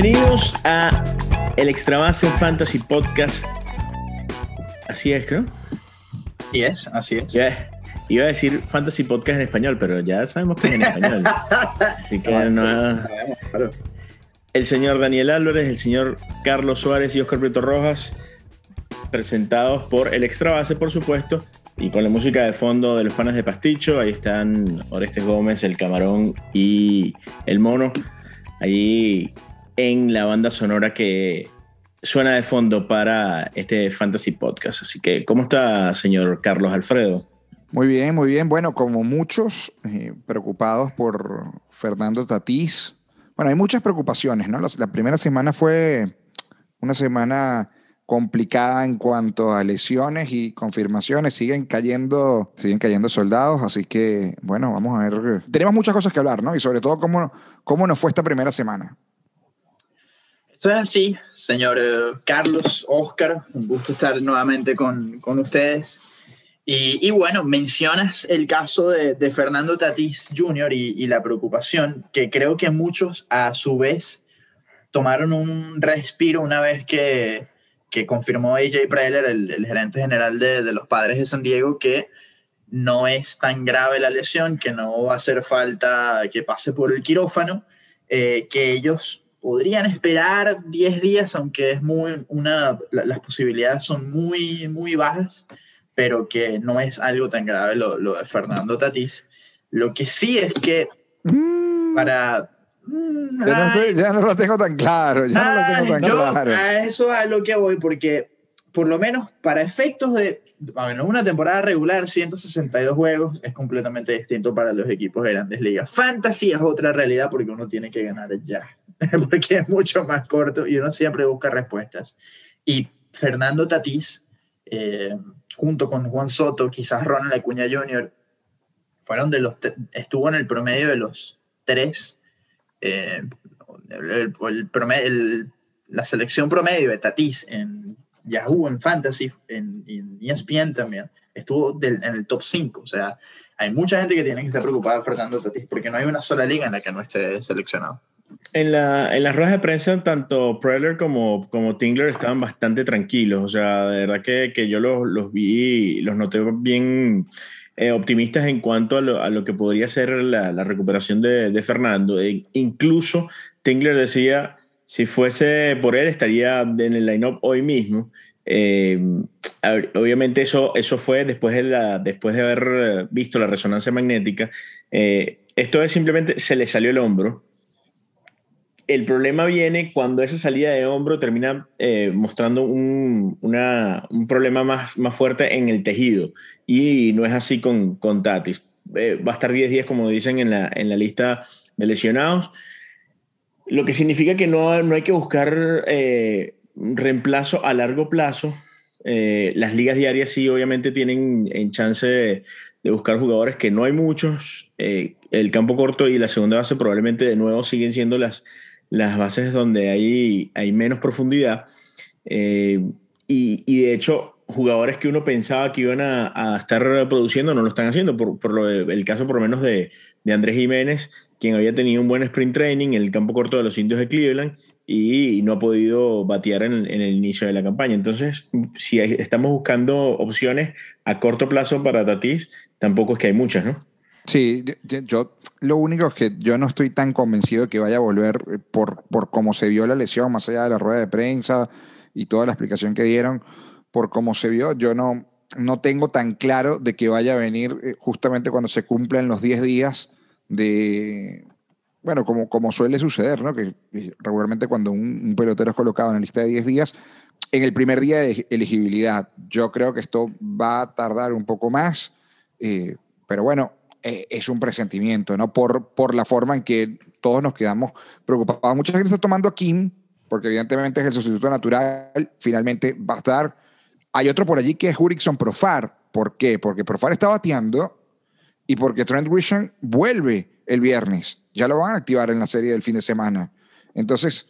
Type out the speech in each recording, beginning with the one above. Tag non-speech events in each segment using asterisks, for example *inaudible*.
Bienvenidos a el Extrabase Fantasy Podcast. Así es, creo. Así es, así es. Yeah. Iba a decir Fantasy Podcast en español, pero ya sabemos que es en español. Así que no, Sabemos, claro. el señor Daniel Álvarez, el señor Carlos Suárez y Oscar Prieto Rojas, presentados por el Extra Base, por supuesto, y con la música de fondo de los panas de Pasticho. Ahí están Orestes Gómez, el Camarón y el Mono, ahí en la banda sonora que suena de fondo para este Fantasy Podcast. Así que, ¿cómo está, señor Carlos Alfredo? Muy bien, muy bien. Bueno, como muchos eh, preocupados por Fernando Tatís. Bueno, hay muchas preocupaciones, ¿no? La, la primera semana fue una semana complicada en cuanto a lesiones y confirmaciones. Siguen cayendo, siguen cayendo soldados, así que, bueno, vamos a ver. Tenemos muchas cosas que hablar, ¿no? Y sobre todo cómo, cómo nos fue esta primera semana. Eso es así, señor eh, Carlos, Oscar, un gusto estar nuevamente con, con ustedes. Y, y bueno, mencionas el caso de, de Fernando Tatís Jr. Y, y la preocupación, que creo que muchos a su vez tomaron un respiro una vez que, que confirmó AJ Preller, el, el gerente general de, de, los padres de San Diego, que no es tan grave la lesión, que no va a hacer falta que pase por el quirófano, eh, que ellos podrían esperar 10 días, aunque es muy una, la, las posibilidades son muy, muy bajas, pero que no es algo tan grave lo, lo de Fernando Tatís. Lo que sí es que Mm, para... mm, ya, no ay, estoy- ya no lo tengo tan claro, ya no lo tengo tan Ay, yo claro. a eso es a lo que voy, porque por lo menos para efectos de bueno, una temporada regular, 162 juegos, es completamente distinto para los equipos de grandes ligas. Fantasy es otra realidad porque uno tiene que ganar ya, *laughs* porque es mucho más corto y uno siempre busca respuestas. Y Fernando Tatís, eh, junto con Juan Soto, quizás Ronald Acuña Jr., fueron de los, estuvo en el promedio de los tres eh, el, el- el la selección promedio de Tatis en Yahoo, en Fantasy, en, en ESPN también, estuvo del- en el top 5. O sea, hay mucha gente que tiene que estar preocupada Fernando Tatis porque no hay una sola liga en la que no esté seleccionado. En, la, en las ruedas de prensa, tanto Preller como, como Tingler estaban bastante tranquilos. O sea, de verdad que, que yo los, los vi, los noté bien eh, optimistas en cuanto a lo, a lo que podría ser la, la recuperación de, de Fernando. E incluso Tingler decía, si fuese por él, estaría en el line-up hoy mismo. Eh, obviamente eso, eso fue después de, la, después de haber eh, visto la resonancia magnética. Eh, esto es simplemente, se le salió el hombro el problema viene cuando esa salida de hombro termina eh, mostrando un, una, un, problema más, más fuerte en el tejido. Y no es así con, con Tatis. Eh, va a estar 10 días, como dicen en la, en la lista de lesionados. Lo que significa que no, no hay que buscar eh, reemplazo a largo plazo. Eh, las ligas diarias sí, obviamente, tienen en chance de, de buscar jugadores que no hay muchos. Eh, el campo corto y la segunda base probablemente de nuevo siguen siendo las, las bases donde hay, hay menos profundidad. Eh, y, y, de hecho, jugadores que uno pensaba que iban a, a estar produciendo no lo están haciendo. Por, por lo el caso, por lo menos, de, de, Andrés Jiménez, quien había tenido un buen sprint training en el campo corto de los indios de Cleveland y, no ha podido batear en, en el inicio de la campaña. Entonces, si hay, estamos buscando opciones a corto plazo para Tatis, tampoco es que hay muchas, ¿no? Sí, yo, yo, lo único es que yo no estoy tan convencido de que vaya a volver por, por cómo se vio la lesión, más allá de la rueda de prensa y toda la explicación que dieron, por cómo se vio, yo no, no tengo tan claro de que vaya a venir eh, justamente cuando se cumplan los 10 días de, bueno, como, como suele suceder, ¿no? Que regularmente cuando un, pelotero es colocado en la lista de 10 días, en el primer día de elegibilidad, yo creo que esto va a tardar un poco más, eh, pero bueno, eh, es un presentimiento, ¿no? Por, por la forma en que todos nos quedamos preocupados. Mucha gente está tomando a Kim, porque evidentemente es el sustituto natural, finalmente va a estar. Hay otro por allí que es Jurickson Profar. ¿Por qué? Porque Profar está bateando y porque Trent Grisham vuelve el viernes. Ya lo van a activar en la serie del fin de semana. Entonces,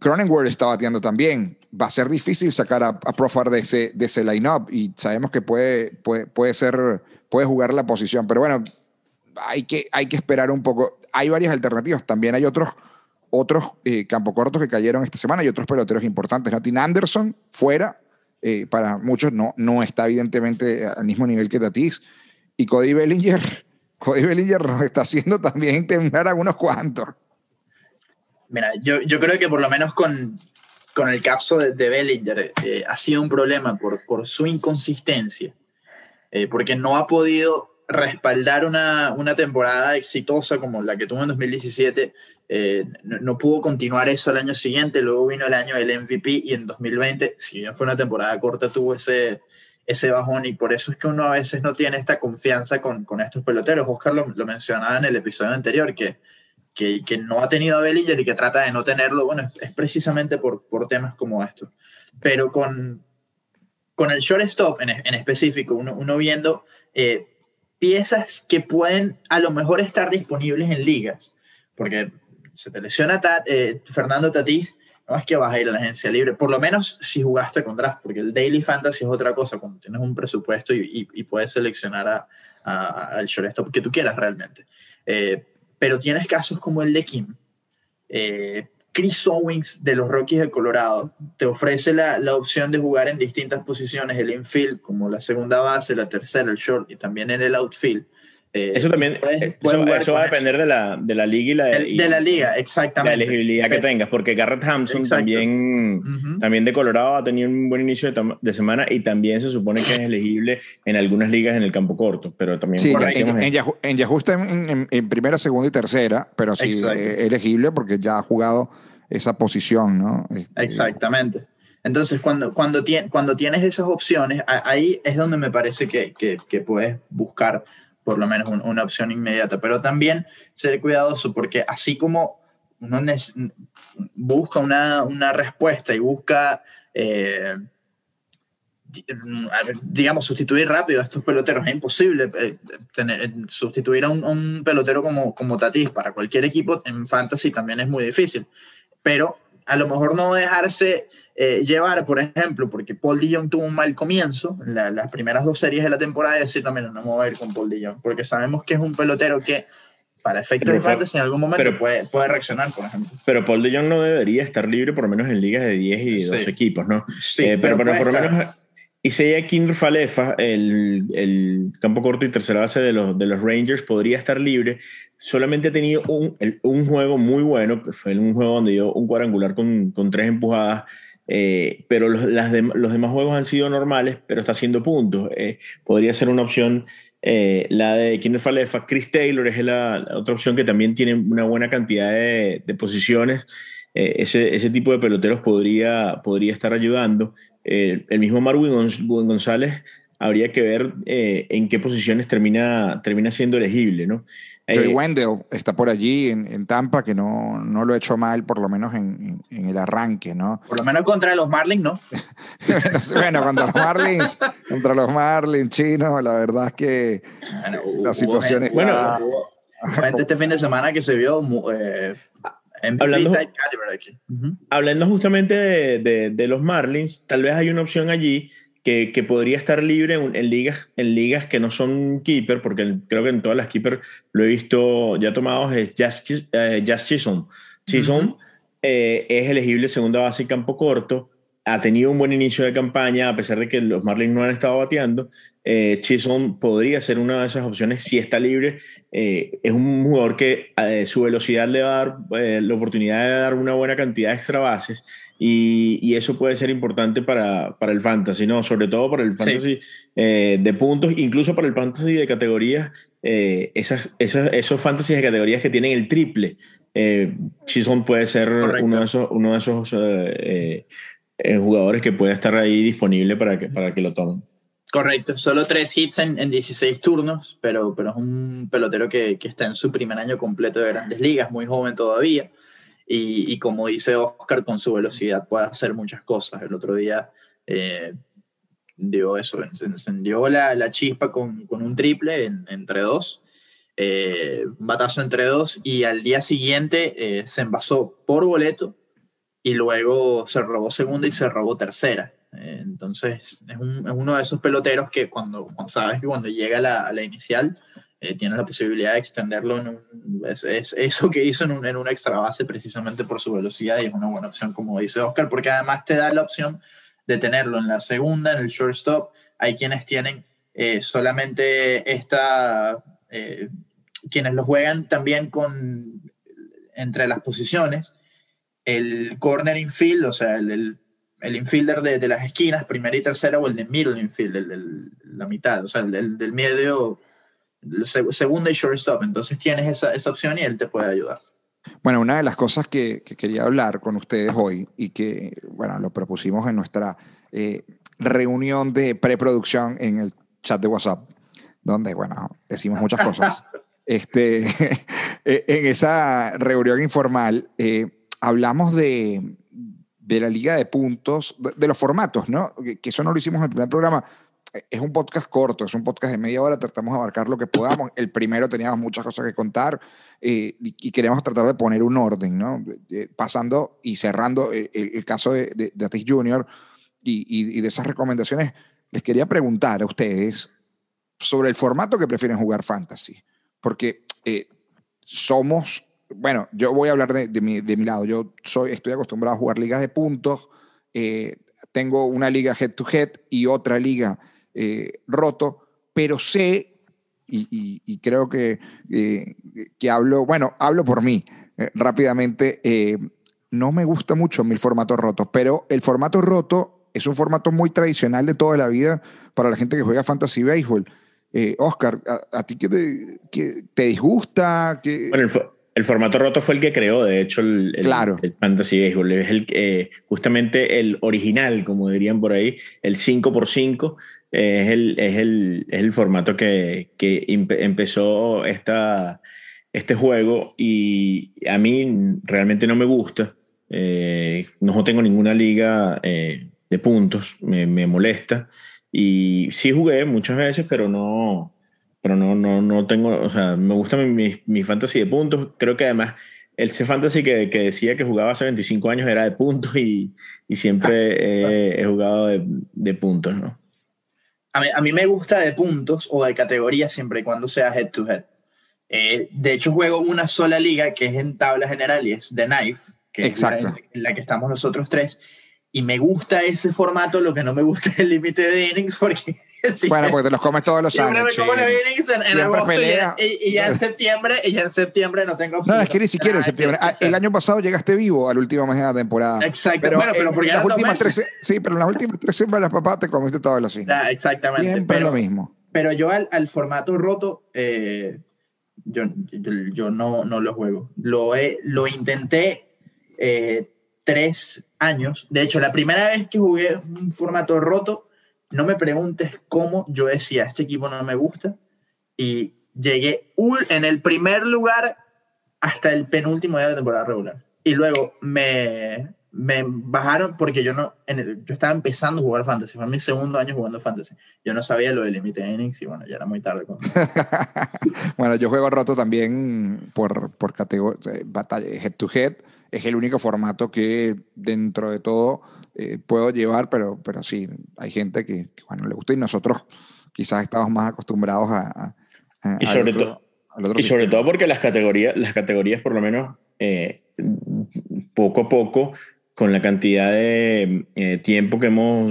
Cronenworth está bateando también. Va a ser difícil sacar a, a Profar de ese, de ese line-up y sabemos que puede, puede, puede ser puede jugar la posición. Pero bueno, hay que, hay que esperar un poco. Hay varias alternativas. También hay otros otros eh, campo cortos que cayeron esta semana y otros peloteros importantes. Natin Anderson, fuera, eh, para muchos no, no está evidentemente al mismo nivel que Tatis. Y Cody Bellinger, *laughs* Cody Bellinger nos está haciendo también temblar a unos cuantos. Mira, yo, yo creo que por lo menos con, con el caso de, Bellinger eh, ha sido un problema por, por su inconsistencia, eh, porque no ha podido respaldar una, una, temporada exitosa como la que tuvo en 2017. Eh, no, no, pudo continuar eso el año siguiente, luego vino el año del MVP y en 2020, si bien fue una temporada corta, tuvo ese, ese bajón y por eso es que uno a veces no tiene esta confianza con, con estos peloteros. Oscar lo, mencionaba en el episodio anterior, que que, no ha tenido a Bellinger y que trata de no tenerlo, bueno, es, es precisamente por, por, temas como estos. Pero con, con el shortstop en, en específico, uno, uno viendo eh, piezas que pueden a lo mejor estar disponibles en ligas, porque se te lesiona Tat, eh, Fernando Tatís, no es que vas a ir a la agencia libre, por lo menos si jugaste con draft, porque el daily fantasy es otra cosa, cuando tienes un presupuesto y, y, y puedes seleccionar a, a, al shortstop que tú quieras realmente. Eh, pero tienes casos como el de Kim. Eh, Chris Owings de los Rockies de Colorado te ofrece la, la, opción de jugar en distintas posiciones, el infield como la segunda base, la tercera, el short y también en el outfield. Eh, eso también puedes, puedes eso, eso, va a depender de la, de la liga y la, de, y, de la liga, exactamente. La elegibilidad que tengas, porque Garrett Hampson también, uh -huh. también de Colorado ha tenido un buen inicio de, de, semana y también se supone que es elegible en algunas ligas en el campo corto, pero también... Sí, en, en, Yahoo, en Yahoo está en, en, primera, segunda y tercera, pero sí eh, elegible porque ya ha jugado esa posición, ¿no? Este, Exactamente. Entonces, cuando, cuando, cuando tienes esas opciones, ahí es donde me parece que, que, que puedes buscar por lo menos un, una opción inmediata, pero también ser cuidadoso porque así como uno busca una, una, respuesta y busca, eh, digamos, sustituir rápido a estos peloteros, es imposible eh, tener, sustituir a un, un, pelotero como, como Tatis para cualquier equipo en fantasy también es muy difícil, pero a lo mejor no dejarse eh, llevar, por ejemplo, porque Paul Dillon tuvo un mal comienzo en la, las primeras dos series de la temporada y decir también no me voy a ir con Paul Dillon, porque sabemos que es un pelotero que para efectos de fantasy en algún momento pero, puede, puede, reaccionar, por ejemplo. Pero Paul Dillon no debería estar libre por lo menos en ligas de 10 y 12 sí. equipos, ¿no? Sí, eh, pero, pero, por lo menos... Y si Kindle Falefa, el, el, campo corto y tercera base de los, de los Rangers, podría estar libre. Solamente ha tenido un, un juego muy bueno, que fue un juego donde dio un cuadrangular con, con tres empujadas. Eh, pero los, las de, los, demás juegos han sido normales, pero está haciendo puntos. Eh, podría ser una opción eh, la de Kinder Falefa. Chris Taylor es la, la, otra opción que también tiene una buena cantidad de, de posiciones. ese, ese tipo de peloteros podría, podría estar ayudando. El mismo Marwin González habría que ver en qué posiciones termina, termina siendo elegible, ¿no? Joey eh, Wendell está por allí en, en, Tampa, que no, no lo ha hecho mal, por lo menos en, en, en, el arranque, ¿no? Por lo menos contra los Marlins, ¿no? *laughs* bueno, contra los Marlins, contra los Marlins chinos, la verdad es que bueno, la situación está... Bueno, hubo, este fin de semana que se vio... Eh, hablando, aquí. Uh -huh. hablando justamente de, de, de los Marlins, tal vez hay una opción allí que, que, podría estar libre en, en, ligas, en ligas que no son keeper, porque el, creo que en todas las keeper lo he visto ya tomados, es Just, eh, Just Chisholm. Chisholm uh -huh. eh, es elegible segunda base y campo corto, ha tenido un buen inicio de campaña, a pesar de que los Marlins no han estado bateando. Eh, Chisholm podría ser una de esas opciones si está libre. Eh, es un jugador que eh, su velocidad le va a dar eh, la oportunidad de dar una buena cantidad de extra bases y, y, eso puede ser importante para, para, el fantasy, ¿no? Sobre todo para el fantasy sí. eh, de puntos, incluso para el fantasy de categorías, eh, esas, esas, esos fantasy de categorías que tienen el triple. Chisholm puede ser uno de esos, uno de esos eh, jugadores que puede estar ahí disponible para que, para que lo tomen. Correcto, solo tres hits en, en 16 turnos, pero, pero es un pelotero que, que está en su primer año completo de grandes ligas, muy joven todavía. Y, y, como dice Oscar, con su velocidad puede hacer muchas cosas. El otro día eh, dio eso, encendió la, la chispa con, con, un triple en, entre dos, eh, un batazo entre dos, y al día siguiente eh, se envasó por boleto y luego se robó segunda y se robó tercera. Eh, entonces es, un, es, uno de esos peloteros que cuando, sabes que cuando llega la, la inicial eh, tienes la posibilidad de extenderlo en es, eso que hizo en, un, en una extra base precisamente por su velocidad y es una buena opción como dice Oscar porque además te da la opción de tenerlo en la segunda, en el shortstop. Hay quienes tienen eh, solamente esta, eh, quienes lo juegan también con entre las posiciones, el corner infield, o sea, el, el, infielder de, de, las esquinas, primera y tercera, o el de middle infield, el, la mitad, o sea, el del medio segunda y shortstop. Entonces tienes esa, esa, opción y él te puede ayudar. Bueno, una de las cosas que, quería hablar con ustedes hoy y que, bueno, lo propusimos en nuestra eh, reunión de preproducción en el chat de WhatsApp, donde, bueno, decimos muchas cosas. *laughs* este, *laughs* eh, en esa reunión informal eh, hablamos de, de, la liga de puntos, de, de, los formatos, ¿no? Que eso no lo hicimos en el primer programa, es un podcast corto, es un podcast de media hora, tratamos de abarcar lo que podamos. El primero teníamos muchas cosas que contar eh, y, queremos tratar de poner un orden, ¿no? pasando y cerrando el, el caso de, de, de Atis Junior y, y, de esas recomendaciones, les quería preguntar a ustedes sobre el formato que prefieren jugar fantasy, porque eh, somos, bueno, yo voy a hablar de, mi, de mi lado, yo soy, estoy acostumbrado a jugar ligas de puntos, eh, tengo una liga head to head y otra liga eh, roto, pero sé, y, creo que, eh, que hablo, bueno, hablo por mí rápidamente, no me gusta mucho mi formato roto, pero el formato roto es un formato muy tradicional de toda la vida para la gente que juega Fantasy Baseball. Oscar, ¿a, ti qué te, qué te disgusta? ¿Qué... El, el, formato roto fue el que creó, de hecho, el, el, claro. el Fantasy Baseball. Es el, eh, justamente el original, como dirían por ahí, el 5x5, es el, es el, es el formato que, que empezó esta, este juego y a mí realmente no me gusta. Eh, no tengo ninguna liga eh, de puntos, me, me, molesta. Y sí jugué muchas veces, pero no, pero no, no, no tengo, o sea, me gusta mi, mi, mi fantasy de puntos. Creo que además el C Fantasy que, que, decía que jugaba hace 25 años era de puntos y, y siempre *laughs* he, he jugado de, de puntos, ¿no? a mí, a mí, me gusta de puntos o de categoría siempre y cuando sea head to head. Eh, de hecho, juego una sola liga que es en tabla general y es The Knife, que Exacto. es la, en la que estamos nosotros tres. Y me gusta ese formato, lo que no me gusta es el límite de innings, porque. *laughs* Sí, bueno, porque te los comes todos los años. Me como los en, en agosto y, y, ya en septiembre, y ya en septiembre no tengo No, es que ni siquiera en septiembre. Ah, el año pasado llegaste vivo al último mes de la temporada. Exacto. Pero, bueno, pero porque en las últimas tres, Sí, pero en las últimas tres semanas, papá, te comiste todos los innings. Ah, exactamente. Siempre pero, lo mismo. Pero yo al, al formato roto, eh, yo, yo, yo, no, no lo juego. Lo, he, lo intenté eh, tres años. De hecho, la primera vez que jugué un formato roto, no me preguntes cómo yo decía, este equipo no me gusta. Y llegué en el primer lugar hasta el penúltimo de la temporada regular. Y luego me, me bajaron porque yo no yo estaba empezando a jugar fantasy fue mi segundo año jugando fantasy yo no sabía lo del límite innings y bueno ya era muy tarde *laughs* bueno yo juego roto también por por categoría batalla head to head es el único formato que dentro de todo eh, puedo llevar pero pero sí hay gente que, que, bueno le gusta y nosotros quizás estamos más acostumbrados a, a y sobre todo y sobre todo porque las categorías las categorías por lo menos eh, poco a poco con la cantidad de eh, tiempo que hemos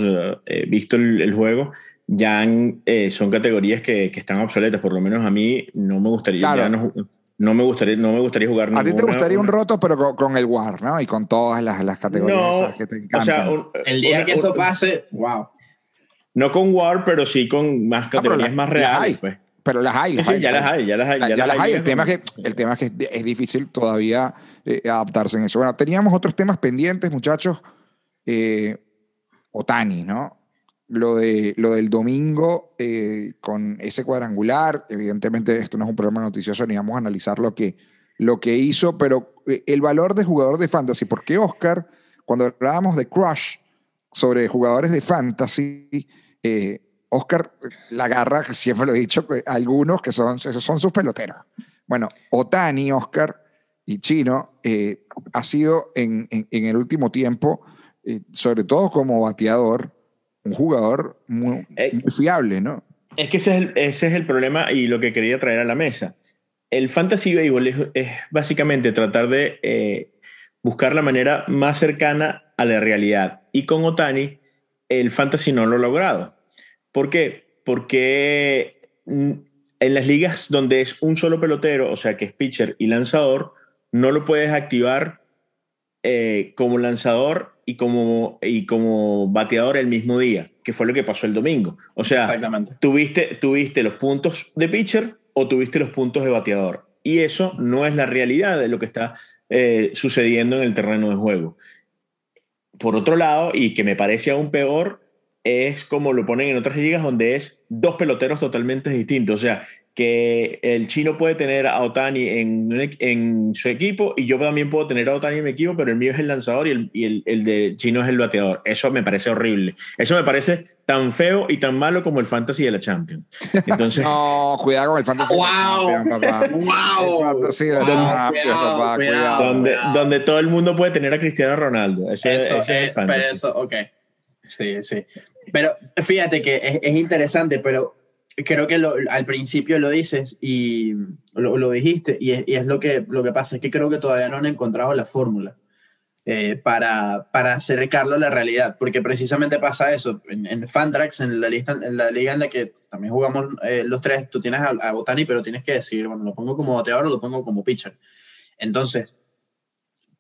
visto el, el, juego, ya han, eh, son categorías que, que, están obsoletas. Por lo menos a mí no me gustaría. Claro. No, no, me gustaría, no me gustaría jugar A ti te gustaría una, un roto, pero con, con, el WAR, ¿no? Y con todas las, las categorías no, que te encantan. O sea, un, el día una, que eso pase, wow. No con WAR, pero sí con más categorías la, más reales. Pues. Pero las hay. Las sí, hay, ya, las hay ya las hay. Ya, las hay. El, tema es que, el tema es que es, es difícil todavía eh, adaptarse en eso. Bueno, teníamos otros temas pendientes, muchachos. Eh, Otani, ¿no? Lo, de, lo del domingo eh, con ese cuadrangular, evidentemente esto no es un programa noticioso ni vamos a analizar lo que, lo que hizo, pero eh, el valor de jugador de fantasy, porque Oscar, cuando hablábamos de Crush sobre jugadores de fantasy, eh, Oscar la agarra, siempre lo he dicho, algunos que son, son sus peloteros. Bueno, Otani, Oscar y Chino ha sido en, en, el último tiempo sobre todo como bateador, un jugador muy, muy fiable, ¿no? Es que ese es, el, ese es el problema y lo que quería traer a la mesa. El fantasy baseball es, es básicamente tratar de eh, buscar la manera más cercana a la realidad. Y con Otani, el fantasy no lo ha logrado. ¿Por qué? Porque mm, en las ligas donde es un solo pelotero, o sea que es pitcher y lanzador, no lo puedes activar eh, como lanzador y como, y como bateador el mismo día, que fue lo que pasó el domingo. O sea, Tuviste, tuviste los puntos de pitcher o tuviste los puntos de bateador. Y eso no es la realidad de lo que está eh, sucediendo en el terreno de juego. Por otro lado, y que me parece aún peor, es como lo ponen en otras ligas donde es dos peloteros totalmente distintos. O sea, que el chino puede tener a Otani en, en, su equipo y yo también puedo tener a Otani en mi equipo, pero el mío es el lanzador y el, y el, el, de chino es el bateador. Eso me parece horrible. Eso me parece tan feo y tan malo como el fantasy de la Champions. Entonces, *laughs* no, cuidado con el fantasy wow. de la Champions, papá. *laughs* wow. El fantasy de la Champions, papá. Cuidado, donde, donde, todo el mundo puede tener a Cristiano Ronaldo. Eso, eso, eso es el fantasy. Pero eso, ok. Sí, sí. Pero fíjate que es, es interesante, pero creo que lo, al principio lo dices y lo, lo dijiste, y es, y es, lo, que, lo que pasa, es que creo que todavía no han encontrado la fórmula eh, para, para acercarlo a la realidad, porque precisamente pasa eso. En, en Fantrax, en la, lista, en la liga en la que también jugamos eh, los tres, tú tienes a, a, Botani, pero tienes que decidir, bueno, lo pongo como bateador o lo pongo como pitcher. Entonces,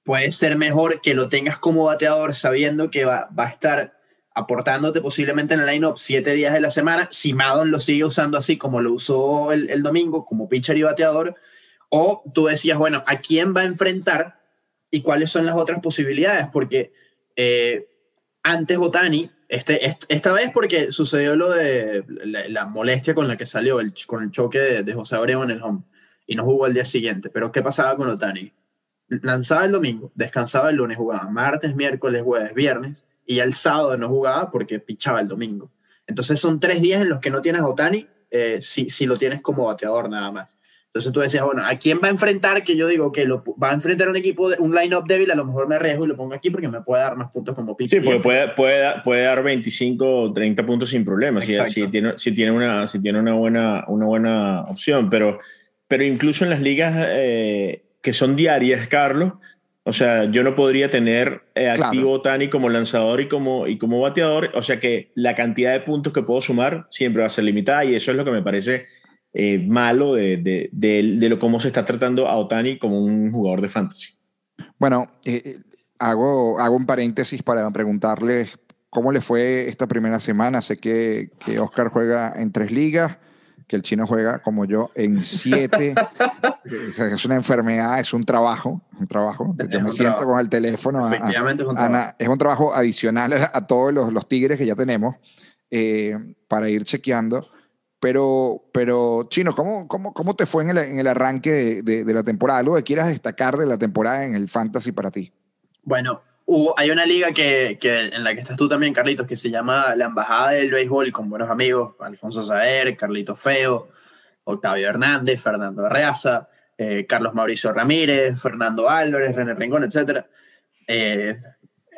puede ser mejor que lo tengas como bateador sabiendo que va, va a estar aportándote posiblemente en el line-up siete días de la semana, si Madon lo sigue usando así como lo usó el, el, domingo, como pitcher y bateador, o tú decías, bueno, ¿a quién va a enfrentar y cuáles son las otras posibilidades? Porque eh, antes Otani, este, este, esta vez porque sucedió lo de la, molestia con la que salió, el, con el choque de, de José Abreu en el home, y no jugó el día siguiente, pero ¿qué pasaba con Otani? Lanzaba el domingo, descansaba el lunes, jugaba martes, miércoles, jueves, viernes, y el sábado no jugaba porque pichaba el domingo. Entonces son tres días en los que no tienes a Otani eh, si, si lo tienes como bateador nada más. Entonces tú decías, bueno, ¿a quién va a enfrentar? Que yo digo que lo, va a enfrentar un equipo, de, un line-up débil, a lo mejor me arriesgo y lo pongo aquí porque me puede dar más puntos como pitcher. Sí, puede, puede, puede, puede, dar 25 o 30 puntos sin problemas si, si, tiene, si, tiene, una, si tiene una, buena, una buena opción. Pero, pero incluso en las ligas eh, que son diarias, Carlos, o sea, yo no podría tener eh, activo claro. Tani como lanzador y como, y como bateador. O sea que la cantidad de puntos que puedo sumar siempre va a ser limitada y eso es lo que me parece eh, malo de, de, de, de, lo cómo se está tratando a Otani como un jugador de fantasy. Bueno, eh, hago, hago un paréntesis para preguntarle cómo le fue esta primera semana. Sé que, que Oscar juega en tres ligas que el chino juega como yo en siete. *laughs* es una enfermedad, es un trabajo, un trabajo. Es yo me siento trabajo. con el teléfono. A, es un trabajo. A, es un trabajo adicional a, a todos los, los, tigres que ya tenemos eh, para ir chequeando. Pero, pero Chino, ¿cómo, cómo, cómo te fue en el, en el arranque de, de, de la temporada? ¿Algo que quieras destacar de la temporada en el fantasy para ti? Bueno, hay una liga que, en la que estás tú también, Carlitos, que se llama la Embajada del Béisbol, con buenos amigos, Alfonso Saer, Carlito Feo, Octavio Hernández, Fernando Arreaza, eh, Carlos Mauricio Ramírez, Fernando Álvarez, René Rincón, etc. Eh,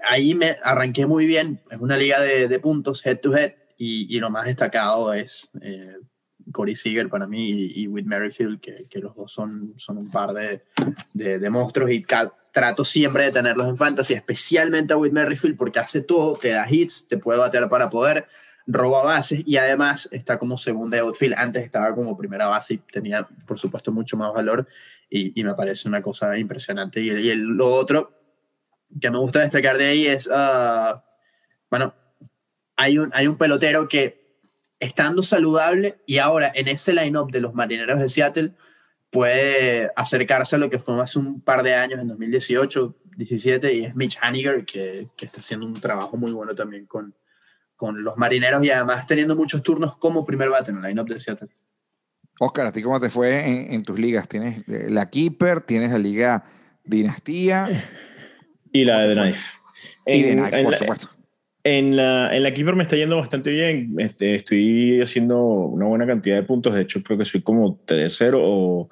ahí me arranqué muy bien, es una liga de, puntos, head to head, y, y, lo más destacado es eh, Corey Seager para mí y, y Whit Merrifield, que, que, los dos son, son un par de, de, monstruos y trato siempre de tenerlos en fantasy, especialmente a Whit Merrifield porque hace todo, te da hits, te puede batear para poder, roba bases y además está como segunda de outfield. Antes estaba como primera base y tenía, por supuesto, mucho más valor y, y me parece una cosa impresionante. Y, y el, lo otro que me gusta destacar de ahí es, uh, bueno, hay un, hay un pelotero que estando saludable y ahora en ese line-up de los marineros de Seattle, puede acercarse a lo que fue hace un par de años, en 2018, 17, y es Mitch Haniger, que, que está haciendo un trabajo muy bueno también con, con los marineros y además teniendo muchos turnos como primer bate en el line-up de Seattle. Oscar, ¿a ti cómo te fue en, en, tus ligas? ¿Tienes la Keeper? ¿Tienes la Liga Dinastía? *laughs* Y la de The Knife. En, y The Knife, por la, supuesto. En la, en la Keeper me está yendo bastante bien. Este, estoy haciendo una buena cantidad de puntos. De hecho, creo que soy como tercero o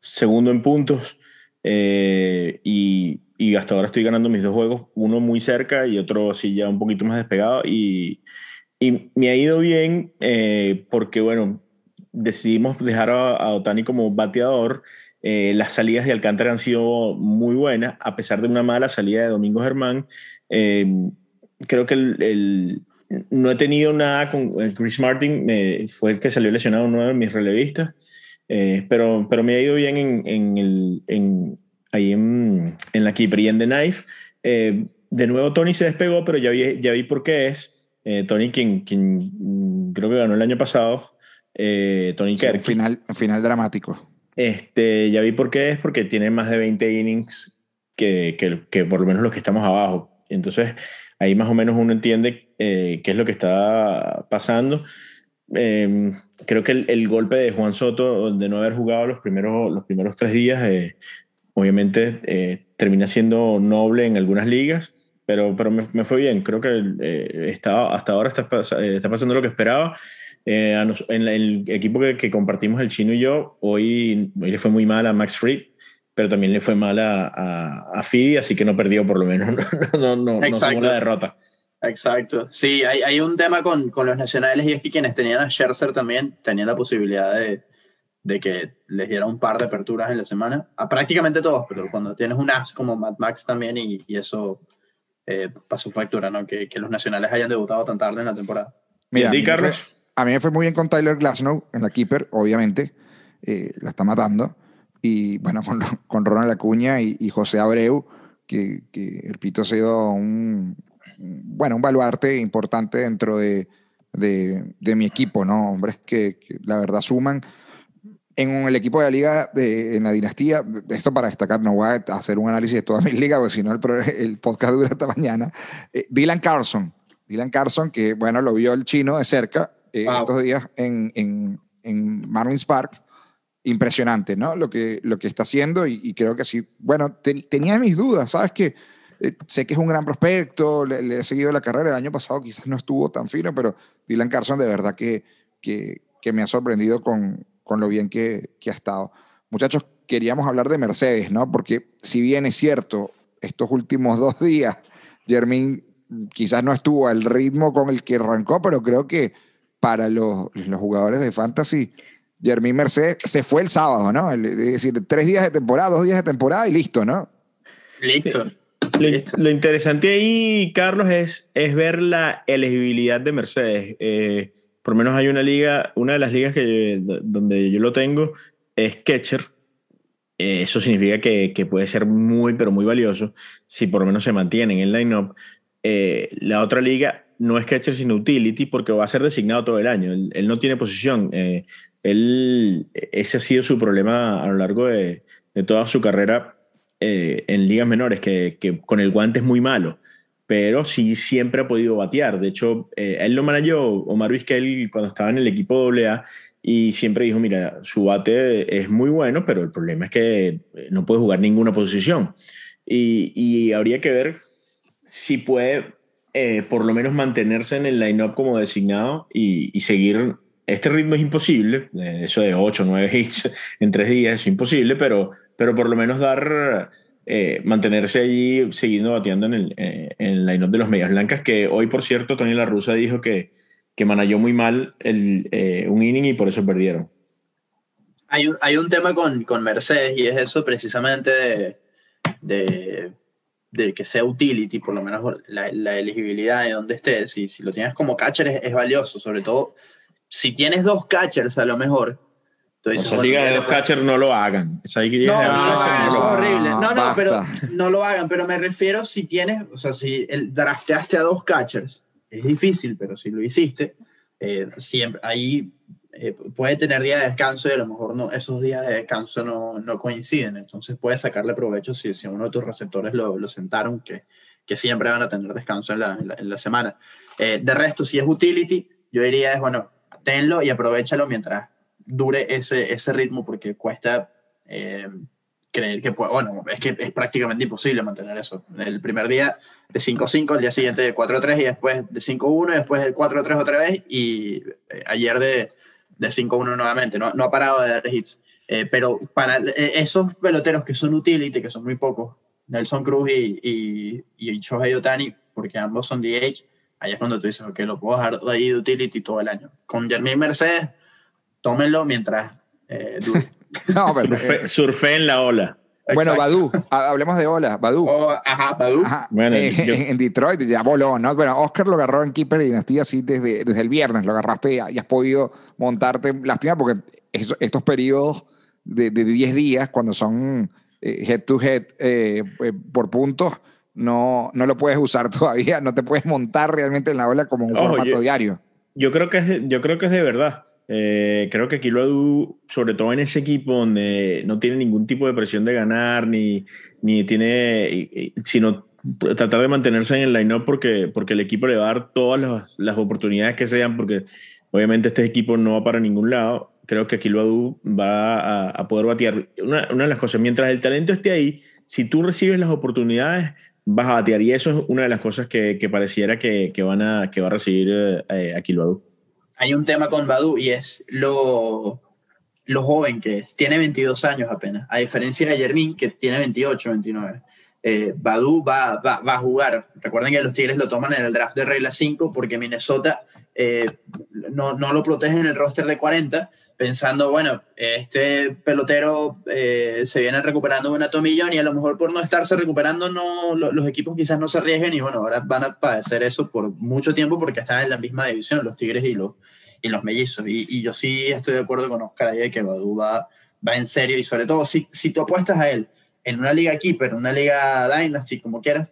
segundo en puntos. Eh, y, y, hasta ahora estoy ganando mis dos juegos, uno muy cerca y otro así ya un poquito más despegado. Y, y me ha ido bien eh, porque, bueno, decidimos dejar a, Otani como bateador. Eh, las salidas de Alcántara han sido muy buenas, a pesar de una mala salida de Domingo Germán. Creo que el, no he tenido nada con Chris Martin, fue el que salió lesionado uno de mis relevistas, pero, pero me ha ido bien en, en el, en, ahí en, en, la Keeper y en The Knife. de nuevo Tony se despegó, pero ya vi, ya vi por qué es. Eh, Tony, quien, quien, creo que ganó el año pasado, eh, Tony sí, Final, final dramático. Este, ya vi por qué es, porque tiene más de 20 innings que, que, que por lo menos los que estamos abajo. Entonces, ahí más o menos uno entiende eh, qué es lo que está pasando. Em, creo que el, el, golpe de Juan Soto de no haber jugado los primeros, los primeros tres días, obviamente termina siendo noble en algunas ligas pero, pero me, me fue bien. Creo que eh, está, hasta ahora está, eh, está, pasando lo que esperaba. Eh, en el equipo que, que, compartimos el chino y yo, hoy, hoy, le fue muy mal a Max Fried, pero también le fue mal a, a, a Fidi, así que no perdió por lo menos, *laughs* no, no, no, Exacto. no la derrota. Exacto. Sí, hay, hay un tema con, con, los nacionales y es que quienes tenían a Scherzer también tenían la posibilidad de, de que les diera un par de aperturas en la semana, a prácticamente todos, pero cuando tienes un as como Mad Max también y, y eso eh, pasó factura, ¿no? Que, que, los nacionales hayan debutado tan tarde en la temporada. Mira, a mí, Fue, a mí me fue muy bien con Tyler Glasnow en la keeper, obviamente. Eh, la está matando. Y bueno, *laughs* con, con Ronald Acuña y, y José Abreu, que, que, el Pito ha sido un, bueno, un baluarte importante dentro de, de, de mi equipo, ¿no? Hombres que, que la verdad suman en el equipo de la liga, de, en la dinastía, esto para destacar, no voy a hacer un análisis de todas mis ligas, porque si no el, el, podcast dura hasta mañana. Eh, Dylan Carlson, Dylan Carlson, que bueno, lo vio el chino de cerca eh, wow. estos días en, en, en, Marlins Park. Impresionante, ¿no? Lo que, lo que está haciendo y, creo que sí. Bueno, te, tenía mis dudas, ¿sabes? Que eh, sé que es un gran prospecto, le, he seguido la carrera, el año pasado quizás no estuvo tan fino, pero Dylan Carlson de verdad que, que, que me ha sorprendido con, con lo bien que, que, ha estado. Muchachos, queríamos hablar de Mercedes, ¿no? Porque si bien es cierto, estos últimos *laughs* dos días, Jermín quizás no estuvo al ritmo con el que arrancó, pero creo que para los, los jugadores de Fantasy, Jermín Mercedes se fue el sábado, ¿no? Es decir, tres días de temporada, dos días de temporada y listo, ¿no? Listo. Sí. Lo, lo, interesante ahí, Carlos, es, es ver la elegibilidad de Mercedes. Eh, por lo menos hay una liga, una de las ligas que, donde yo lo tengo es catcher. Eh, eso significa que, que, puede ser muy, pero muy valioso si por lo menos se mantiene en el line-up. Eh, la otra liga no es catcher sino utility porque va a ser designado todo el año. Él, él no tiene posición. Eh, él, ese ha sido su problema a lo largo de, de toda su carrera eh, en ligas menores, que, que, con el guante es muy malo pero sí siempre ha podido batear. De hecho, eh, él lo manejó Omar Vizquel cuando estaba en el equipo AA y siempre dijo, mira, su bate es muy bueno, pero el problema es que eh, no puede jugar ninguna posición. Y, y habría que ver si puede eh, por lo menos mantenerse en el line-up como designado y, y, seguir. Este ritmo es imposible, eso de 8 o 9 hits en 3 días es imposible, pero, pero por lo menos dar eh, mantenerse allí siguiendo bateando en el, eh, en line-up de los Medias Blancas, que hoy, por cierto, Tony La Russa dijo que, que manejó muy mal el, eh, un inning y por eso perdieron. Hay un, hay un tema con, con Mercedes y es eso precisamente de, de, de, que sea utility, por lo menos la, la elegibilidad de donde estés. Si, si lo tienes como catcher es, es valioso, sobre todo si tienes dos catchers a lo mejor entonces, Esa liga de dos catchers no lo hagan. Esa no, no, no, es horrible. No, no, basta. pero no lo hagan. Pero me refiero si tienes, o sea, si el, drafteaste a dos catchers, es difícil, pero si lo hiciste, eh, siempre ahí eh, puede tener día de descanso y a lo mejor no, esos días de descanso no, no coinciden. Entonces puedes sacarle provecho si, si uno de tus receptores lo, lo sentaron, que, que siempre van a tener descanso en la, en la, en la semana. Eh, de resto, si es utility, yo diría es, bueno, tenlo y aprovechalo mientras dure ese, ese ritmo porque cuesta eh, creer que puede, bueno, es que es prácticamente imposible mantener eso. El primer día de 5-5, el día siguiente de 4-3 y después de 5-1 y después de 4-3 otra vez y eh, ayer de, de 5-1 nuevamente. No, no ha parado de dar hits. Eh, pero para eh, esos peloteros que son utility, que son muy pocos, Nelson Cruz y, y, y Shohei Otani, porque ambos son DH, ahí es cuando tú dices, ok, lo puedo dejar ahí de utility todo el año. Con Jermaine Mercedes, tómenlo mientras eh, *laughs* no, pero, surfe, en la ola. Bueno, Badu, hablemos de ola, Badu. Oh, ajá, Badu. Bueno, eh, En Detroit ya voló, ¿no? Bueno, Oscar lo agarró en Keeper Dinastía así desde, desde el viernes, lo agarraste y, has podido montarte. Lástima porque estos periodos de, de 10 días, cuando son eh, head to head eh, por puntos, no, no lo puedes usar *laughs* todavía, no te puedes montar realmente en la ola como un formato diario. Yo creo que es, yo creo que es de verdad. Eh, creo que Kilo sobre todo en ese equipo donde no tiene ningún tipo de presión de ganar, ni, ni tiene, sino tratar de mantenerse en el line-up porque, porque el equipo le va a dar todas las, las, oportunidades que sean, porque obviamente este equipo no va para ningún lado. Creo que Kilo va a, a, poder batear. Una, una de las cosas, mientras el talento esté ahí, si tú recibes las oportunidades, vas a batear. Y eso es una de las cosas que, que pareciera que, que, van a, que va a recibir eh, aquí hay un tema con Badu y es lo, lo joven que es. Tiene 22 años apenas, a diferencia de Jermín, que tiene 28, 29. Eh, Badu va, va, va, a jugar. Recuerden que los Tigres lo toman en el draft de regla 5 porque Minnesota eh, no, no, lo protege en el roster de 40 pensando, bueno, este pelotero eh, se viene recuperando de una tomillón y a lo mejor por no estarse recuperando no, los equipos quizás no se arriesguen y bueno, ahora van a padecer eso por mucho tiempo porque están en la misma división, los Tigres y los, y los mellizos. Y, yo sí estoy de acuerdo con Oscar ahí de que Badu va, va en serio y sobre todo si, si tú apuestas a él en una liga keeper, en una liga dynasty, como quieras,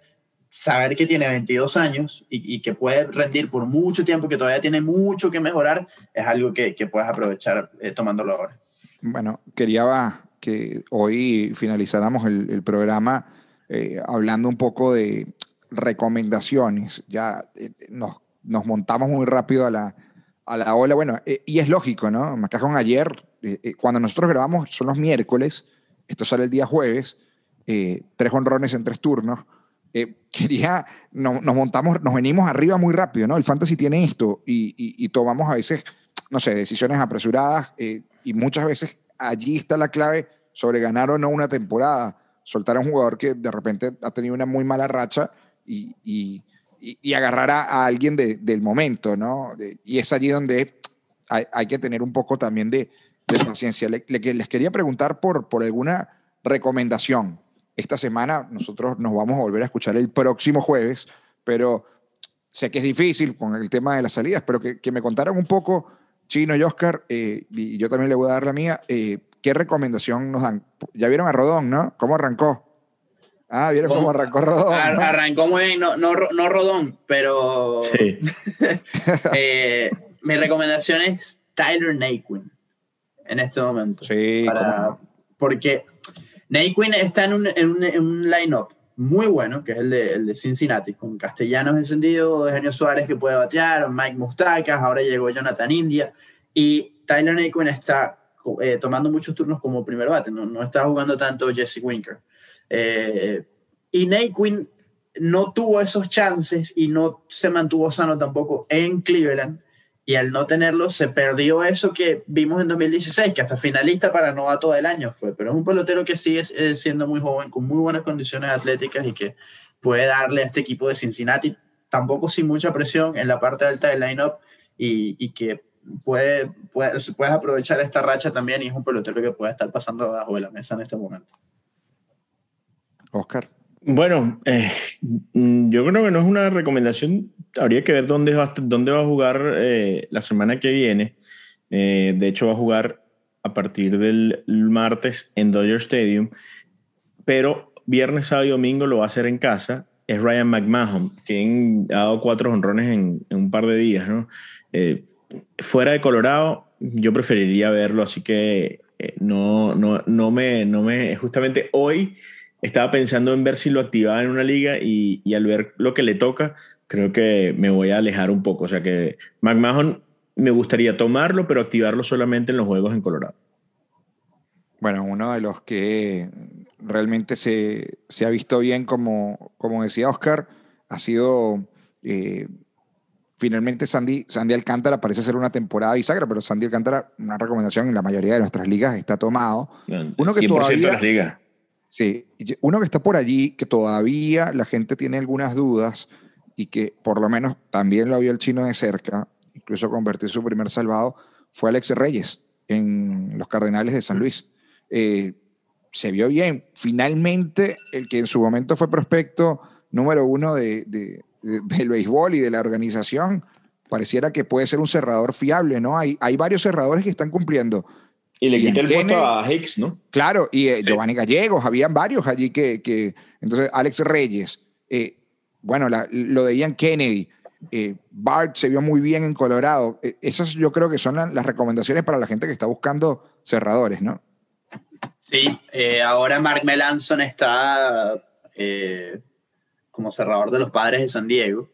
saber que tiene 22 años y, que puede rendir por mucho tiempo, que todavía tiene mucho que mejorar, es algo que, que puedes aprovechar eh, tomándolo ahora. Bueno, quería que hoy finalizáramos el, programa eh, hablando un poco de recomendaciones. Ya eh, nos, nos, montamos muy rápido a la, a la ola. Bueno, y es lógico, ¿no? con ayer, cuando nosotros grabamos son los miércoles, esto sale el día jueves, tres honrones en tres turnos eh, *laughs* quería, nos montamos, nos venimos arriba muy rápido, ¿no? El fantasy tiene esto y, y, tomamos a veces, no sé, decisiones apresuradas eh, y muchas veces allí está la clave sobre ganar o no una temporada. Soltar a un jugador que de repente ha tenido una muy mala racha y, y agarrar a, alguien de, del momento, ¿no? y es allí donde hay, hay, que tener un poco también de, de paciencia. Le, les quería preguntar por, por alguna recomendación esta semana nosotros nos vamos a volver a escuchar el próximo jueves, pero sé que es difícil con el tema de las salidas, pero que, que me contaran un poco, Chino y Oscar, eh, y yo también le voy a dar la mía, eh, ¿qué recomendación nos dan? Ya vieron a Rodón, ¿no? ¿Cómo arrancó? Ah, ¿vieron cómo, arrancó Rodón? Arrancó muy bien, no, no, no Rodón, pero sí. *laughs* eh, mi recomendación es Tyler Naquin en este momento. Sí, para, porque Quinn está en un, en un, line-up muy bueno, que es el de, el de, Cincinnati, con Castellanos encendido, Eugenio Suárez que puede batear, Mike Mustacas, ahora llegó Jonathan India, y Tyler Naquin está eh, tomando muchos turnos como primer bate, no, no está jugando tanto Jesse Winker. Eh, y Naquin no tuvo esos chances y no se mantuvo sano tampoco en Cleveland y al no tenerlo se perdió eso que vimos en 2016, que hasta finalista para novato del año fue, pero es un pelotero que sigue eh, siendo muy joven, con muy buenas condiciones atléticas y que puede darle a este equipo de Cincinnati, tampoco sin mucha presión en la parte alta del lineup y, que puede, puede, puedes aprovechar esta racha también y es un pelotero que puede estar pasando debajo de la mesa en este momento. Oscar. Bueno, eh, mm, yo creo que no es una recomendación. Habría que ver dónde va, dónde va a jugar eh, la semana que viene. Eh, de hecho, va a jugar a partir del martes en Dodger Stadium. Pero viernes, sábado y domingo lo va a hacer en casa. Es Ryan McMahon, quien ha dado cuatro honrones en, en un par de días. ¿no? fuera de Colorado, yo preferiría verlo. Así que no, no, no, me, no me. Justamente hoy estaba pensando en ver si lo activaba en una liga y, y, al ver lo que le toca, creo que me voy a alejar un poco. O sea que McMahon me gustaría tomarlo, pero activarlo solamente en los juegos en Colorado. Bueno, uno de los que realmente se, se ha visto bien, como, como decía Oscar, ha sido eh, finalmente Sandy, Sandy Alcántara. Parece ser una temporada bisagra, pero Sandy Alcántara, una recomendación en la mayoría de nuestras ligas, está tomado. Uno que todavía. Sí, uno que está por allí, que todavía la gente tiene algunas dudas, y que por lo menos también lo vio el chino de cerca, incluso convertir su primer salvado, fue Alex Reyes en los Cardenales de San Luis. Eh, se vio bien. Finalmente, el que en su momento fue prospecto número uno de, del béisbol y de la organización, pareciera que puede ser un cerrador fiable, ¿no? Hay, hay varios cerradores que están cumpliendo. Y le quita el puesto a Hicks, ¿no? Claro, y eh, Giovanni Gallegos, habían varios allí que, que entonces Alex Reyes, eh, bueno, lo de Ian Kennedy, eh, Bart se vio muy bien en Colorado. esas yo creo que son las recomendaciones para la gente que está buscando cerradores, ¿no? Sí, ahora Mark Melanson está como cerrador de los padres de San Diego,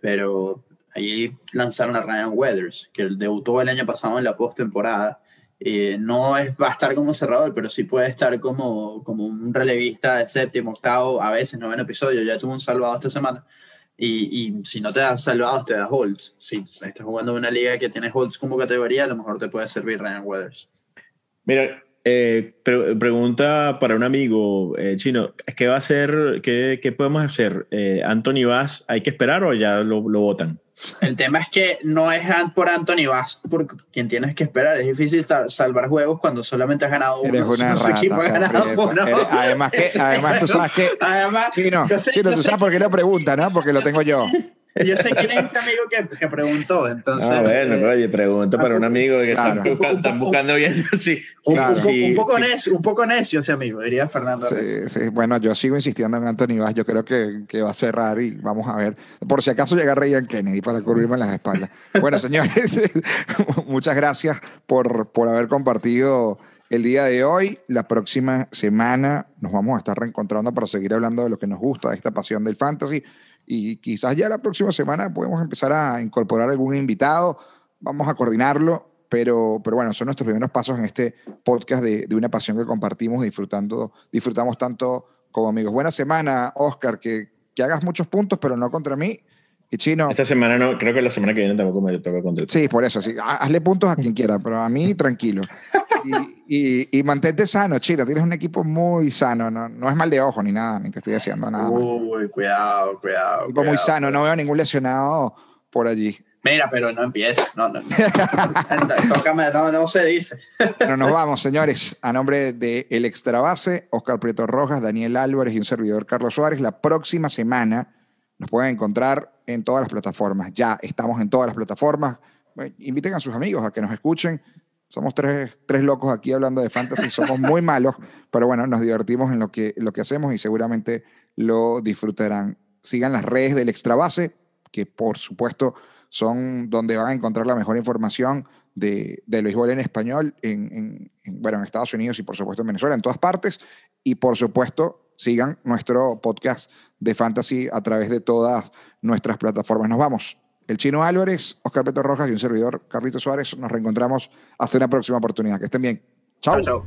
pero ahí lanzaron a Ryan Weathers, que debutó el año pasado en la postemporada. Eh, no es, va a estar como cerrador, pero sí puede estar como, como un relevista de séptimo, octavo, a veces noveno episodio. Ya tuvo un salvado esta semana. Y, y si no te das salvados, te das holds. Si estás jugando en una liga que tiene holds como categoría, a lo mejor te puede servir Ryan Weathers. Mira, eh, pregunta para un amigo eh, chino, ¿qué va a hacer? Qué, qué podemos hacer? Eh, ¿Anthony Vaz hay que esperar o ya lo, lo votan? El tema es que no es por Anthony Vaz por quien tienes que esperar. Es difícil salvar juegos cuando solamente has ganado uno. Eres una *laughs* rata, además, que, además, tú sabes que. Además, chino, chino tú sabes por qué lo pregunta, ¿no? Porque lo tengo yo. Yo sé quién es ese amigo que, que preguntó, entonces... Ah, bueno, eh, oye, pregunto para un amigo que claro. están, buscando, bien, *laughs* sí. Un, un, poco necio, un poco necio ese amigo, diría Fernando. Sí, sí, bueno, yo sigo insistiendo en Anthony Vaz, yo creo que, que, va a cerrar y vamos a ver, por si acaso llega Ryan Kennedy para cubrirme las espaldas. Bueno, señores, *laughs* muchas gracias por, por haber compartido el día de hoy. La próxima semana nos vamos a estar reencontrando para seguir hablando de lo que nos gusta, de esta pasión del fantasy y quizás ya la próxima semana podemos empezar a incorporar algún invitado, vamos a coordinarlo, pero, pero bueno, son nuestros primeros pasos en este podcast de, de una pasión que compartimos, disfrutando, disfrutamos tanto como amigos. Buena semana, Oscar, que, que hagas muchos puntos, pero no contra mí. Y Chino. Esta semana no, creo que la semana que viene tampoco me toca contra Sí, por eso, sí. Hazle puntos a quien quiera, pero a mí tranquilo. Y, y, mantente sano, Chino. Tienes un equipo muy sano. No, no es mal de ojo ni nada, ni te estoy haciendo nada. Uy, cuidado, cuidado. Un equipo muy sano. No veo ningún lesionado por allí. Mira, pero no empieza. No, no, *laughs* no. no, se dice. Pero nos vamos, señores. A nombre de El Extrabase, Oscar Prieto Rojas, Daniel Álvarez y un servidor Carlos Suárez. La próxima semana nos pueden encontrar en todas las plataformas. Ya estamos en todas las plataformas. Inviten a sus amigos a que nos escuchen. Somos tres, tres locos aquí hablando de fantasy, somos muy *laughs* malos, pero bueno, nos divertimos en lo que, lo que hacemos y seguramente lo disfrutarán. Sigan las redes del Extrabase, que por supuesto son donde van a encontrar la mejor información de, del béisbol en español en, bueno, en Estados Unidos y por supuesto en Venezuela, en todas partes. Y por supuesto, sigan nuestro podcast de fantasy a través de todas nuestras plataformas. Nos vamos. El Chino Álvarez, Oscar Petro Rojas y un servidor, Carlito Suárez. Nos reencontramos hasta una próxima oportunidad. Que estén bien. Chao.